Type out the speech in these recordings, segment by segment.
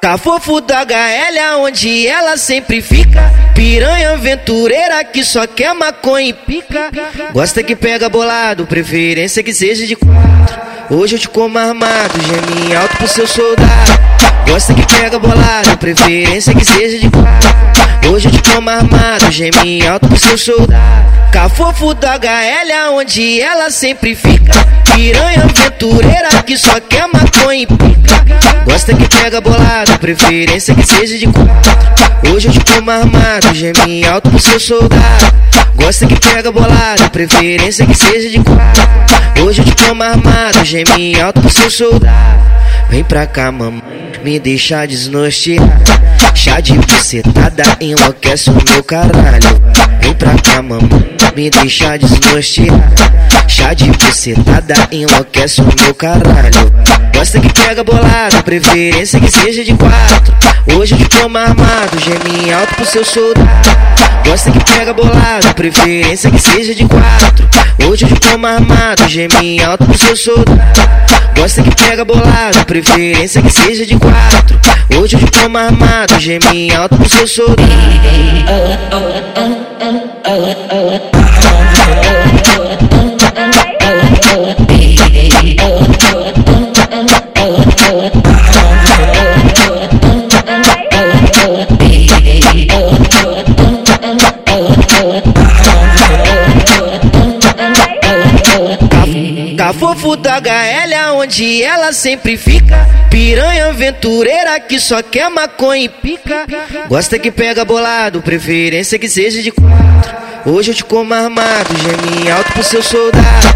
Cafofo da HL onde ela sempre fica. Piranha aventureira que só quer maconha e pica. Gosta que pega bolado, preferência que seja de quatro. Hoje eu te como armado, gemi alto pro seu soldado. Gosta que pega bolado, preferência que seja de quatro. Hoje eu te como armado, gemi alto pro seu soldado. Cafofo da HL onde ela sempre fica. Piranha aventureira que só quer maconha e pica Gosta que pega bolado, preferência que seja de quatro Hoje eu te como armado, gemi alto pro seu soldado. Gosta que pega bolado, preferência que seja de quatro Hoje eu te como armado, gemi alto pro seu soldado. Vem pra cá, mamãe, me deixa desnortear Chá de bucetada enlouquece o meu caralho. Vem pra cá, mamãe, me deixa desnortear Chá de bucetada enlouquece o meu caralho. Gosta que pega bolado, preferência que seja de quatro. Hoje de como armado, gemi alto pro seu soldado. Gosta que pega bolado, preferência que seja de quatro. Hoje de como armado, gemi alto pro seu soldado. Gosta que pega bolado, preferência que seja de quatro. Hoje de como armado, gemi alto pro seu soldado Cafofo da HL onde ela sempre fica. Piranha aventureira que só quer maconha e pica. Gosta que pega bolado, preferência que seja de quatro. Hoje eu te como armado, gemi alto pro seu soldado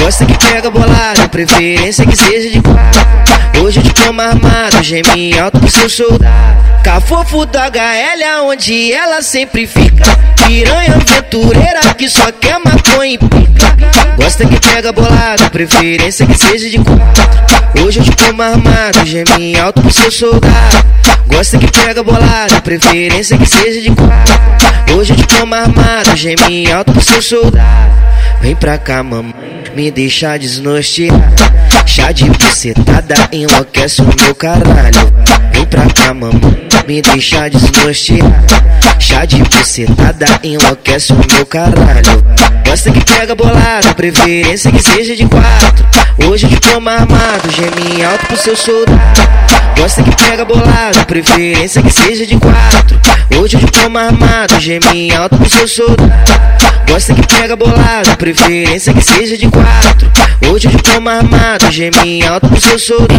Gosta que pega bolado, preferência que seja de quatro Hoje eu te como armado, gemi alto pro seu soldado. Cafofo da HL onde ela sempre fica. Piranha aventureira que só quer maconha e pica. Gosta que pega bolado, preferência que seja de quatro Hoje eu te como armado, gemi alto pro seu soldado. Gosta que pega bolado, preferência que seja de quatro Hoje eu te como armado, gemi alto pro seu soldado. Vem pra cá, mamãe, me deixa desnortear Chá de bucetada enlouquece o meu caralho. Vem pra cá, mamãe, me deixa desnortear Chá de bucetada enlouquece o meu caralho. Gosta que pega bolado, preferência que seja de quatro. Hoje eu te como armado, gemi alto pro seu soldado. Gosta que pega bolado, preferência que seja de quatro. Hoje te como armado, gemi alto pro seu soldado Gosta que pega bolado, preferência que seja de quatro Hoje eu te como armado, gemi alto pro seu soldado